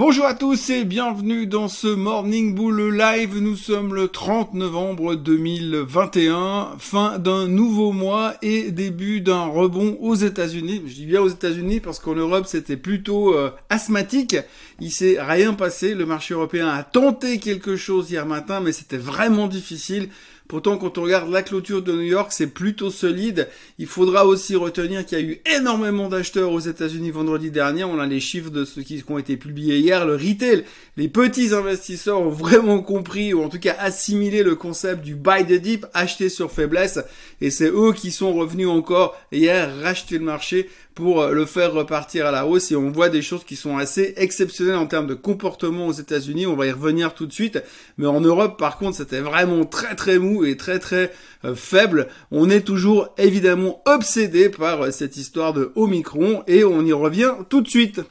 Bonjour à tous et bienvenue dans ce Morning Bull Live. Nous sommes le 30 novembre 2021, fin d'un nouveau mois et début d'un rebond aux États-Unis. Je dis bien aux États-Unis parce qu'en Europe c'était plutôt euh, asthmatique. Il s'est rien passé. Le marché européen a tenté quelque chose hier matin, mais c'était vraiment difficile. Pourtant, quand on regarde la clôture de New York, c'est plutôt solide. Il faudra aussi retenir qu'il y a eu énormément d'acheteurs aux États-Unis vendredi dernier. On a les chiffres de ceux qui ont été publiés hier. Le retail, les petits investisseurs ont vraiment compris, ou en tout cas assimilé le concept du buy the dip, acheter sur faiblesse. Et c'est eux qui sont revenus encore hier racheter le marché pour le faire repartir à la hausse et on voit des choses qui sont assez exceptionnelles en termes de comportement aux États-Unis. On va y revenir tout de suite. Mais en Europe, par contre, c'était vraiment très très mou et très très euh, faible. On est toujours évidemment obsédé par euh, cette histoire de Omicron et on y revient tout de suite.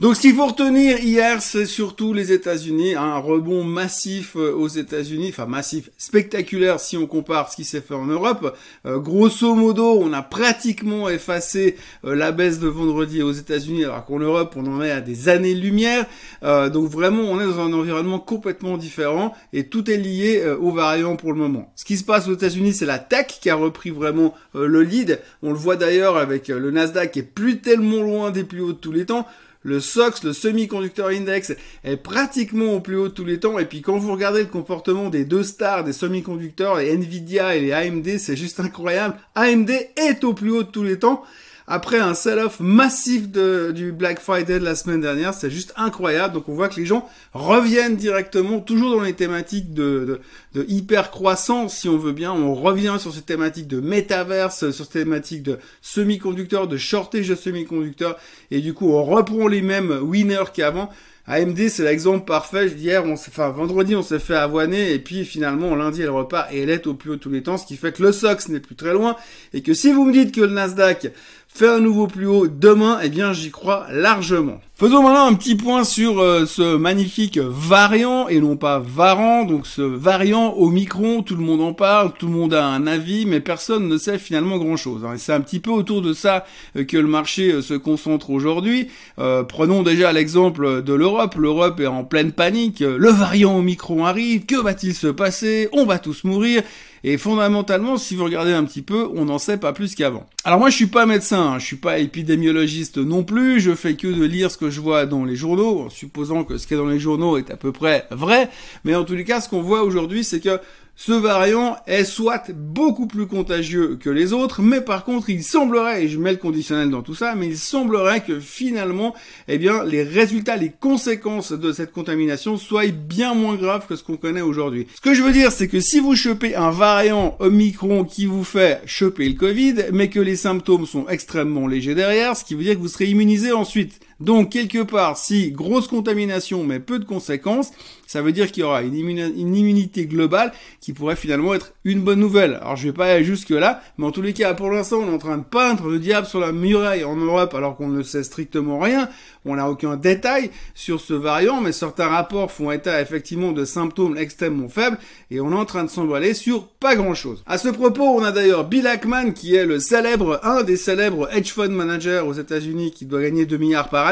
Donc ce qu'il faut retenir hier, c'est surtout les États-Unis, un rebond massif euh, aux États-Unis, enfin massif, spectaculaire si on compare ce qui s'est fait en Europe. Euh, grosso modo, on a pratiquement effacé euh, la baisse de vendredi aux États-Unis, alors qu'en Europe, on en est à des années-lumière. donc vraiment, on est dans un environnement complètement différent et tout est lié aux variants pour le moment. Ce qui se passe aux États-Unis, c'est la tech qui a repris vraiment le lead. On le voit d'ailleurs avec le Nasdaq qui est plus tellement loin des plus hauts de tous les temps le SOX, le Semiconductor Index, est pratiquement au plus haut de tous les temps. Et puis quand vous regardez le comportement des deux stars des semi-conducteurs, les Nvidia et les AMD, c'est juste incroyable. AMD est au plus haut de tous les temps après un sell-off massif de, du Black Friday de la semaine dernière. C'est juste incroyable. Donc on voit que les gens reviennent directement, toujours dans les thématiques de, de, de hyper croissance, si on veut bien. On revient sur ces thématiques de métaverse, sur ces thématiques de semi-conducteurs, de shortage de semi-conducteurs. Et du coup, on reprend les mêmes winners qu'avant. AMD, c'est l'exemple parfait. Hier, on s'est, enfin, vendredi, on s'est fait avoiner, et puis finalement, lundi, elle repart, et elle est au plus haut tous les temps, ce qui fait que le SOX n'est plus très loin, et que si vous me dites que le Nasdaq fait un nouveau plus haut demain, eh bien, j'y crois largement. Faisons maintenant un petit point sur euh, ce magnifique variant et non pas variant, donc ce variant au micron, tout le monde en parle, tout le monde a un avis, mais personne ne sait finalement grand-chose. Hein. c'est un petit peu autour de ça euh, que le marché euh, se concentre aujourd'hui. prenons déjà l'exemple de l'Europe. L'Europe est en pleine panique. Le variant au micron arrive. Que va-t-il se passer? On va tous mourir. Et fondamentalement, si vous regardez un petit peu, on n'en sait pas plus qu'avant. Alors moi, je suis pas médecin, hein. je suis pas épidémiologiste non plus, je fais que de lire ce que je vois dans les journaux, en supposant que ce qui est dans les journaux est à peu près vrai, mais en tous les cas, ce qu'on voit aujourd'hui, c'est que ce variant est soit beaucoup plus contagieux que les autres, mais par contre, il semblerait, et je mets le conditionnel dans tout ça, mais il semblerait que finalement, eh bien, les résultats, les conséquences de cette contamination soient bien moins graves que ce qu'on connaît aujourd'hui. Ce que je veux dire, c'est que si vous chopez un variant Omicron qui vous fait choper le Covid, mais que les symptômes sont extrêmement légers derrière, ce qui veut dire que vous serez immunisé ensuite. Donc, quelque part, si grosse contamination mais peu de conséquences, ça veut dire qu'il y aura une, immunité globale qui pourrait finalement être une bonne nouvelle. Alors je vais pas aller jusque là, mais en tous les cas, pour l'instant, on est en train de peindre le diable sur la muraille en Europe alors qu'on ne sait strictement rien. On n'a aucun détail sur ce variant, mais certains rapports font état effectivement de symptômes extrêmement faibles et on est en train de s'emballer sur pas grand chose. À ce propos, on a d'ailleurs Bill Ackman qui est le célèbre, un des célèbres hedge fund managers aux États-Unis qui doit gagner 2 milliards par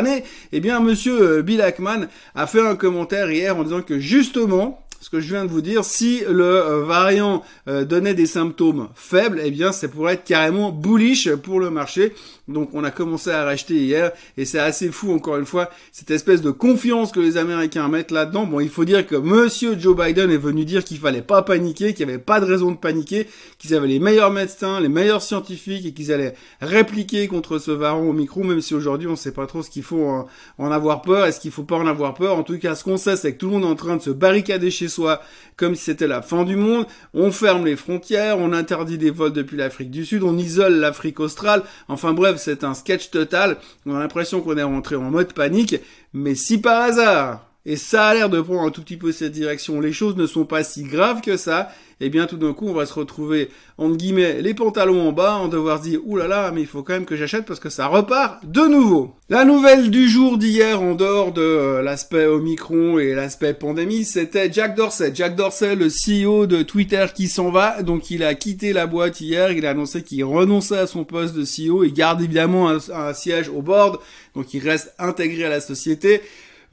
Eh bien, monsieur euh, Bill Ackman a fait un commentaire hier en disant que justement, ce que je viens de vous dire, si le euh, variant euh, donnait des symptômes faibles, eh bien, ça pourrait être carrément bullish pour le marché. Donc, on a commencé à racheter hier, et c'est assez fou, encore une fois, cette espèce de confiance que les Américains mettent là-dedans. Bon, il faut dire que Monsieur Joe Biden est venu dire qu'il fallait pas paniquer, qu'il n'y avait pas de raison de paniquer, qu'ils avaient les meilleurs médecins, les meilleurs scientifiques, et qu'ils allaient répliquer contre ce variant au micro, même si aujourd'hui, on sait pas trop ce qu'il faut en, en avoir peur, est-ce qu'il faut pas en avoir peur. En tout cas, ce qu'on sait, c'est que tout le monde est en train de se barricader chez soit comme si c'était la fin du monde. On ferme les frontières, on interdit des vols depuis l'Afrique du Sud, on isole l'Afrique australe. Enfin bref, c'est un sketch total. On a l'impression qu'on est rentré en mode panique. Mais si par hasard, et ça a l'air de prendre un tout petit peu cette direction, les choses ne sont pas si graves que ça, et eh bien tout d'un coup on va se retrouver entre guillemets les pantalons en bas, on devoir dire oulala là là, mais il faut quand même que j'achète parce que ça repart de nouveau. La nouvelle du jour d'hier en dehors de euh, l'aspect Omicron et l'aspect pandémie, c'était Jack Dorsey. Jack Dorsey, le CEO de Twitter qui s'en va, donc il a quitté la boîte hier, il a annoncé qu'il renonçait à son poste de CEO, il garde évidemment un siège au board, donc il reste intégré à la société.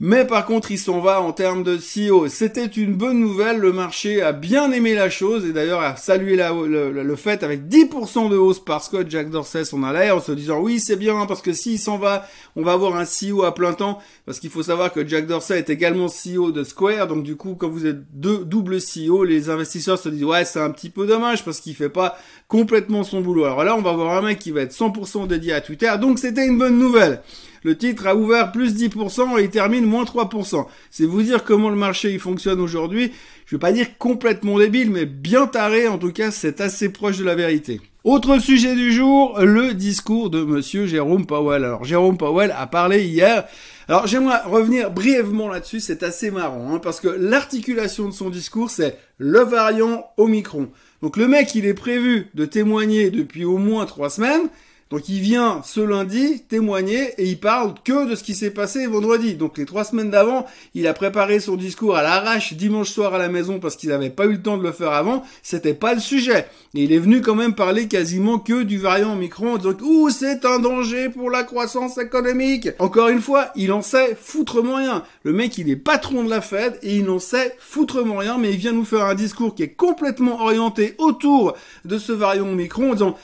Mais par contre, il s'en va en termes de CEO. C'était une bonne nouvelle. Le marché a bien aimé la chose et d'ailleurs a salué le, fait avec 10% de hausse parce que Jack Dorsey s'en allait en se disant oui, c'est bien parce que s'il s'en va, on va avoir un CEO à plein temps parce qu'il faut savoir que Jack Dorsey est également CEO de Square. Donc du coup, quand vous êtes deux double CEO, les investisseurs se disent ouais, c'est un petit peu dommage parce qu'il fait pas complètement son boulot. Alors là, on va avoir un mec qui va être 100% dédié à Twitter. Donc c'était une bonne nouvelle. Le titre a ouvert plus 10% et il termine moins 3%. C'est vous dire comment le marché il fonctionne aujourd'hui. Je vais pas dire complètement débile, mais bien taré. En tout cas, c'est assez proche de la vérité. Autre sujet du jour, le discours de monsieur Jérôme Powell. Alors, Jérôme Powell a parlé hier. Alors, j'aimerais revenir brièvement là-dessus. C'est assez marrant, hein, parce que l'articulation de son discours, c'est le variant Omicron. Donc, le mec, il est prévu de témoigner depuis au moins trois semaines. Donc il vient ce lundi témoigner et il parle que de ce qui s'est passé vendredi. Donc les trois semaines d'avant, il a préparé son discours à l'arrache dimanche soir à la maison parce qu'il n'avait pas eu le temps de le faire avant. C'était pas le sujet. Et il est venu quand même parler quasiment que du variant Omicron en disant ouh c'est un danger pour la croissance économique. Encore une fois, il en sait foutrement rien. Le mec il est patron de la Fed et il n'en sait foutrement rien, mais il vient nous faire un discours qui est complètement orienté autour de ce variant Omicron en disant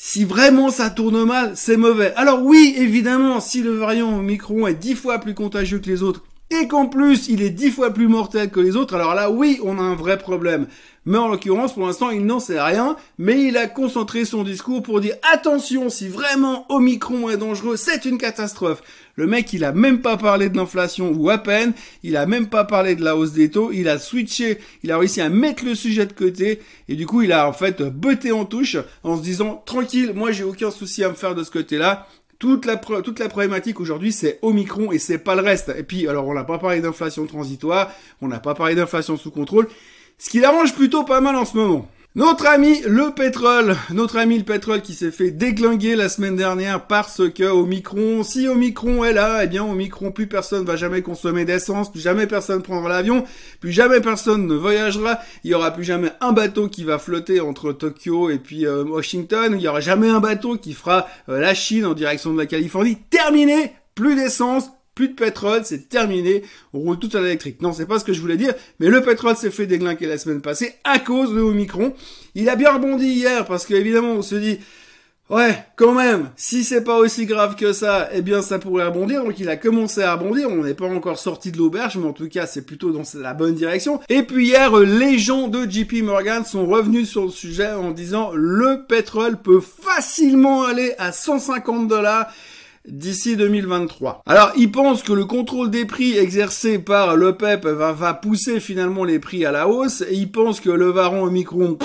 si vraiment ça tourne mal, c'est mauvais. Alors oui, évidemment, si le variant Omicron est dix fois plus contagieux que les autres, et qu'en plus il est dix fois plus mortel que les autres, alors là oui, on a un vrai problème. Mais en l'occurrence, pour l'instant, il n'en sait rien, mais il a concentré son discours pour dire attention, si vraiment Omicron est dangereux, c'est une catastrophe. Le mec, il a même pas parlé de l'inflation ou à peine, il a même pas parlé de la hausse des taux, il a switché, il a réussi à mettre le sujet de côté et du coup, il a en fait botté en touche en se disant tranquille, moi j'ai aucun souci à me faire de ce côté-là. Toute la, toute la problématique aujourd'hui, c'est Omicron et c'est pas le reste. Et puis, alors, on n'a pas parlé d'inflation transitoire, on n'a pas parlé d'inflation sous contrôle, ce qui l'arrange plutôt pas mal en ce moment. Notre ami le pétrole, notre ami le pétrole qui s'est fait déglinguer la semaine dernière parce que Omicron, si Omicron est là, eh bien Omicron, plus personne va jamais consommer d'essence, plus jamais personne prendra l'avion, plus jamais personne ne voyagera, il y aura plus jamais un bateau qui va flotter entre Tokyo et puis euh, Washington, il y aura jamais un bateau qui fera euh, la Chine en direction de la Californie. Terminé, plus d'essence, plus de pétrole, c'est terminé, on roule tout à l'électrique. Non, c'est pas ce que je voulais dire, mais le pétrole s'est fait déglinguer la semaine passée à cause de Omicron. Il a bien rebondi hier parce qu'évidemment on se dit Ouais, quand même, si c'est pas aussi grave que ça, eh bien ça pourrait rebondir. Donc il a commencé à rebondir, on n'est pas encore sorti de l'auberge, mais en tout cas c'est plutôt dans la bonne direction. Et puis hier, les gens de JP Morgan sont revenus sur le sujet en disant le pétrole peut facilement aller à 150 dollars d'ici 2023. Alors, ils pensent que le contrôle des prix exercé par l'OPEP va, va pousser finalement les prix à la hausse, et ils pensent que le varon Omicron,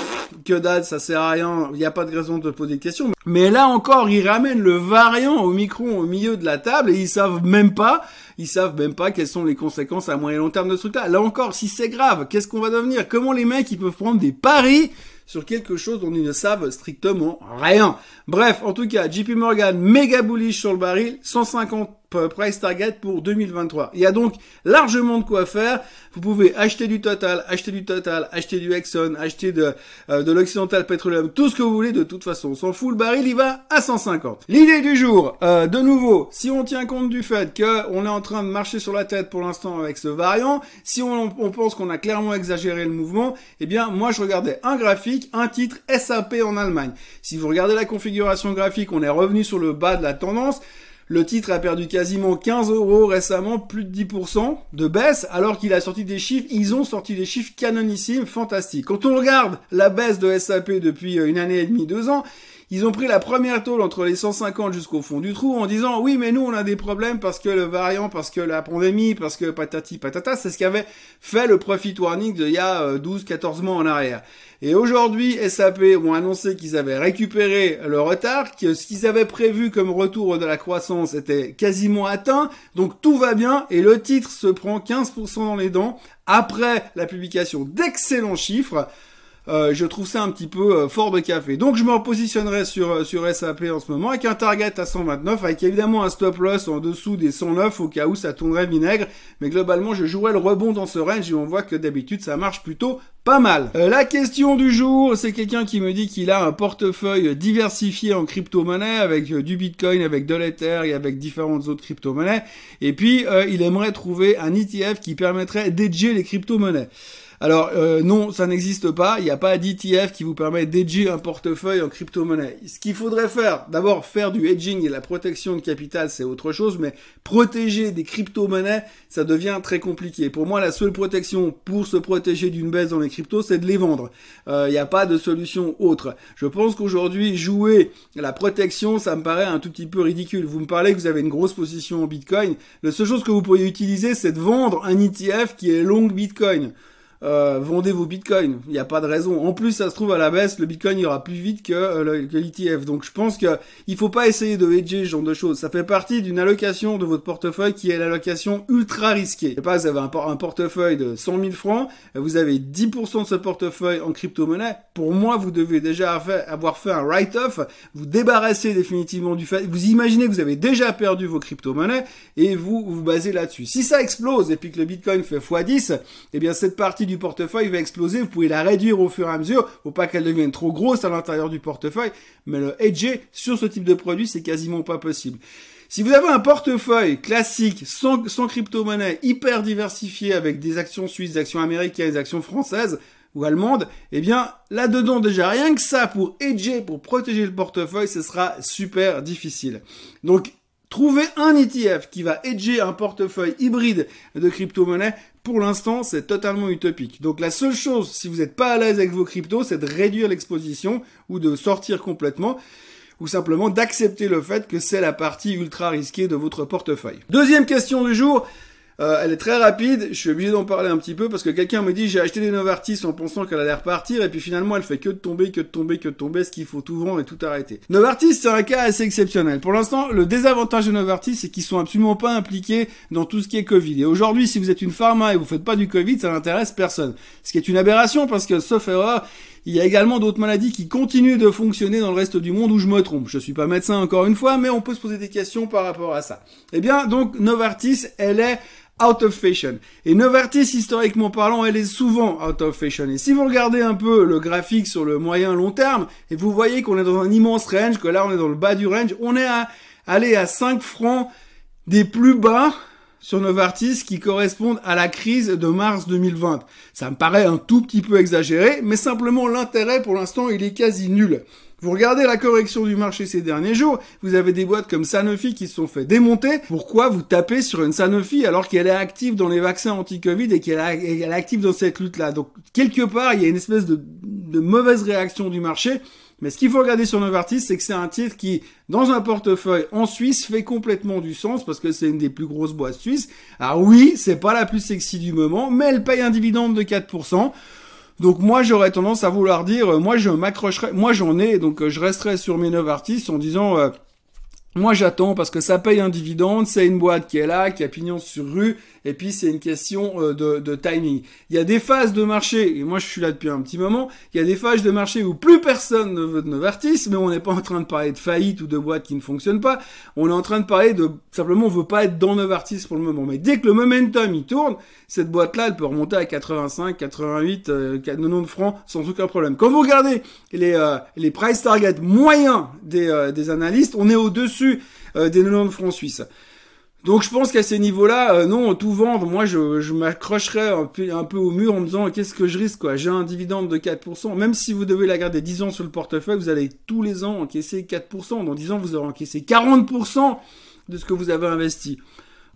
que date, ça sert à rien, il n'y a pas de raison de poser de questions. Mais là encore, ils ramènent le variant Omicron au milieu de la table, et ils savent même pas, ils savent même pas quelles sont les conséquences à moyen et long terme de ce truc-là. Là encore, si c'est grave, qu'est-ce qu'on va devenir? Comment les mecs, ils peuvent prendre des paris sur quelque chose dont ils ne savent strictement rien. Bref, en tout cas, JP Morgan, méga bullish sur le baril, 150 price target pour 2023. Il y a donc largement de quoi faire. Vous pouvez acheter du Total, acheter du Total, acheter du Exxon, acheter de, euh, de l'Occidental Petroleum, tout ce que vous voulez. De toute façon, on s'en fout. Le baril, il va à 150. L'idée du jour, euh, de nouveau, si on tient compte du fait que on est en train de marcher sur la tête pour l'instant avec ce variant, si on, on pense qu'on a clairement exagéré le mouvement, eh bien, moi, je regardais un graphique, un titre SAP en Allemagne. Si vous regardez la configuration graphique, on est revenu sur le bas de la tendance. Le titre a perdu quasiment 15 euros récemment, plus de 10% de baisse, alors qu'il a sorti des chiffres, ils ont sorti des chiffres canonissimes, fantastiques. Quand on regarde la baisse de SAP depuis euh, une année et demie, deux ans, Ils ont pris la première tôle entre les 150 jusqu'au fond du trou en disant oui mais nous on a des problèmes parce que le variant, parce que la pandémie, parce que patati patata, c'est ce qu'avait fait le profit warning il y a 12-14 euh, mois en arrière. Et aujourd'hui, SAP ont annoncé qu'ils avaient récupéré le retard, que ce qu'ils avaient prévu comme retour de la croissance était quasiment atteint, donc tout va bien, et le titre se prend 15% dans les dents après la publication d'excellents chiffres. Euh, je trouve ça un petit peu euh, fort de café. Donc je me repositionnerai sur euh, sur SAP en ce moment avec un target à 129, avec évidemment un stop loss en dessous des 109 au cas où ça tournerait vinaigre. Mais globalement, je jouerai le rebond dans ce range et on voit que d'habitude ça marche plutôt pas mal. la question du jour, c'est quelqu'un qui me dit qu'il a un portefeuille diversifié en crypto-monnaie avec du Bitcoin, avec de l'Ether et avec différentes autres crypto-monnaies. Et puis, il aimerait trouver un ETF qui permettrait d'edger les crypto-monnaies. Alors euh, non, ça n'existe pas. Il n'y a pas d'ETF qui vous permet d'edger un portefeuille en crypto-monnaie. Ce qu'il faudrait faire, d'abord faire du hedging et la protection de capital, c'est autre chose, mais protéger des crypto-monnaies, ça devient très compliqué. Pour moi, la seule protection pour se protéger d'une baisse dans les cryptos, c'est de les vendre. Euh, il n'y a pas de solution autre. Je pense qu'aujourd'hui, jouer la protection, ça me paraît un tout petit peu ridicule. Vous me parlez que vous avez une grosse position en Bitcoin. La seule chose que vous pourriez utiliser, c'est de vendre un ETF qui est long Bitcoin. Euh, vendez vos bitcoins. Il n'y a pas de raison. En plus, ça se trouve à la baisse, le bitcoin ira plus vite que, euh, l'ETF. Donc je pense que il faut pas essayer de hedger ce genre de choses. Ça fait partie d'une allocation de votre portefeuille qui est l'allocation ultra risquée. Je sais pas, vous avez un, portefeuille de 100 000 francs, vous avez 10% de ce portefeuille en crypto-monnaie. Pour moi, vous devez déjà avoir fait un write-off, vous débarrasser définitivement du fait, vous imaginez que vous avez déjà perdu vos crypto-monnaies et vous vous basez là-dessus. Si ça explose et puis que le bitcoin fait x10, eh bien cette partie du portefeuille va exploser. Vous pouvez la réduire au fur et à mesure. Faut pas qu'elle devienne trop grosse à l'intérieur du portefeuille. Mais le hedger sur ce type de produit, c'est quasiment pas possible. Si vous avez un portefeuille classique, sans, sans crypto-monnaie, hyper diversifié avec des actions suisses, des actions américaines, des actions françaises, ou allemandes, eh bien, là-dedans, déjà, rien que ça, pour hedger, pour protéger le portefeuille, ce sera super difficile. Donc, trouver un ETF qui va hedger un portefeuille hybride de crypto-monnaie, pour l'instant, c'est totalement utopique. Donc la seule chose, si vous n'êtes pas à l'aise avec vos cryptos, c'est de réduire l'exposition ou de sortir complètement ou simplement d'accepter le fait que c'est la partie ultra risquée de votre portefeuille. Deuxième question du jour, euh, elle est très rapide, je suis obligé d'en parler un petit peu parce que quelqu'un me dit j'ai acheté des Novartis en pensant qu'elle allait repartir et puis finalement elle fait que de tomber, que de tomber, que de tomber, ce qu'il faut tout vendre et tout arrêter. Novartis c'est un cas assez exceptionnel. Pour l'instant, le désavantage de Novartis c'est qu'ils sont absolument pas impliqués dans tout ce qui est Covid. Et aujourd'hui, si vous êtes une pharma et vous faites pas du Covid, ça n'intéresse personne. Ce qui est une aberration parce que sauf erreur, il y a également d'autres maladies qui continuent de fonctionner dans le reste du monde où je me trompe. Je suis pas médecin encore une fois, mais on peut se poser des questions par rapport à ça. Eh bien, donc Novartis, elle est out of fashion. Et Novartis, historiquement parlant, elle est souvent out of fashion. Et si vous regardez un peu le graphique sur le moyen long terme, et vous voyez qu'on est dans un immense range, que là on est dans le bas du range, on est à aller à 5 francs des plus bas sur Novartis qui correspondent à la crise de mars 2020. Ça me paraît un tout petit peu exagéré, mais simplement l'intérêt pour l'instant il est quasi nul. Vous regardez la correction du marché ces derniers jours, vous avez des boîtes comme Sanofi qui se sont fait démonter. Pourquoi vous tapez sur une Sanofi alors qu'elle est active dans les vaccins anti-Covid et qu'elle est active dans cette lutte-là? Donc quelque part, il y a une espèce de, de mauvaise réaction du marché. Mais ce qu'il faut regarder sur Novartis, c'est que c'est un titre qui, dans un portefeuille en Suisse, fait complètement du sens parce que c'est une des plus grosses boîtes suisses. Alors oui, c'est pas la plus sexy du moment, mais elle paye un dividende de 4%. Donc moi j'aurais tendance à vouloir dire, euh, moi je m'accrocherai, moi j'en ai, donc euh, je resterai sur mes neuf artistes en disant, euh, moi j'attends parce que ça paye un dividende, c'est une boîte qui est là, qui a pignon sur rue, et puis c'est une question euh, de, de, timing. Il y a des phases de marché, et moi je suis là depuis un petit moment, il y a des phases de marché où plus personne ne veut de Novartis, mais on n'est pas en train de parler de faillite ou de boîte qui ne fonctionne pas, on est en train de parler de, simplement on veut pas être dans Novartis pour le moment. Mais dès que le momentum il tourne, cette boîte-là, elle peut remonter à 85, 88, euh, 90 francs sans aucun problème. Quand vous regardez les, euh, les price targets moyens des, euh, des analystes, on est au-dessus euh, des 90 francs suisses. Donc je pense qu'à ces niveaux-là, euh, non, tout vendre, moi je, je m'accrocherais un peu, un peu au mur en me disant qu'est-ce que je risque quoi J'ai un dividende de 4%, même si vous devez la garder 10 ans sur le portefeuille, vous allez tous les ans encaisser 4%. Dans 10 ans, vous aurez encaissé 40% de ce que vous avez investi.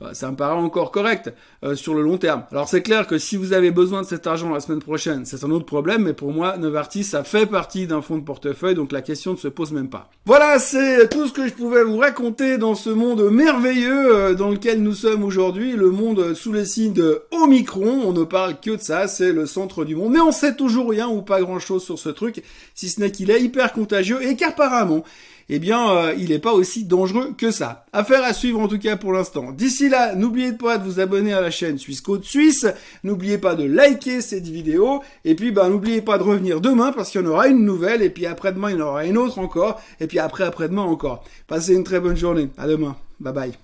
Euh, ça me paraît encore correct euh, sur le long terme. Alors c'est clair que si vous avez besoin de cet argent la semaine prochaine, c'est un autre problème, mais pour moi, Novartis, ça fait partie d'un fonds de portefeuille, donc la question ne se pose même pas. Voilà, c'est tout ce que je pouvais vous raconter dans ce monde merveilleux euh, dans lequel nous sommes aujourd'hui, le monde sous le signe de Omicron. On ne parle que de ça, c'est le centre du monde, mais on sait toujours rien ou pas grand-chose sur ce truc, si ce n'est qu'il est hyper contagieux et qu'apparemment, eh bien, euh, il n'est pas aussi dangereux que ça. Affaire à suivre en tout cas pour l'instant. D'ici là, n'oubliez pas de vous abonner à la chaîne Suisse Côte Suisse. N'oubliez pas de liker cette vidéo. Et puis, bah, n'oubliez pas de revenir demain parce qu'il y en aura une nouvelle. Et puis après-demain, il y en aura une autre encore. Et puis après, après-demain encore. Passez une très bonne journée. À demain. Bye bye.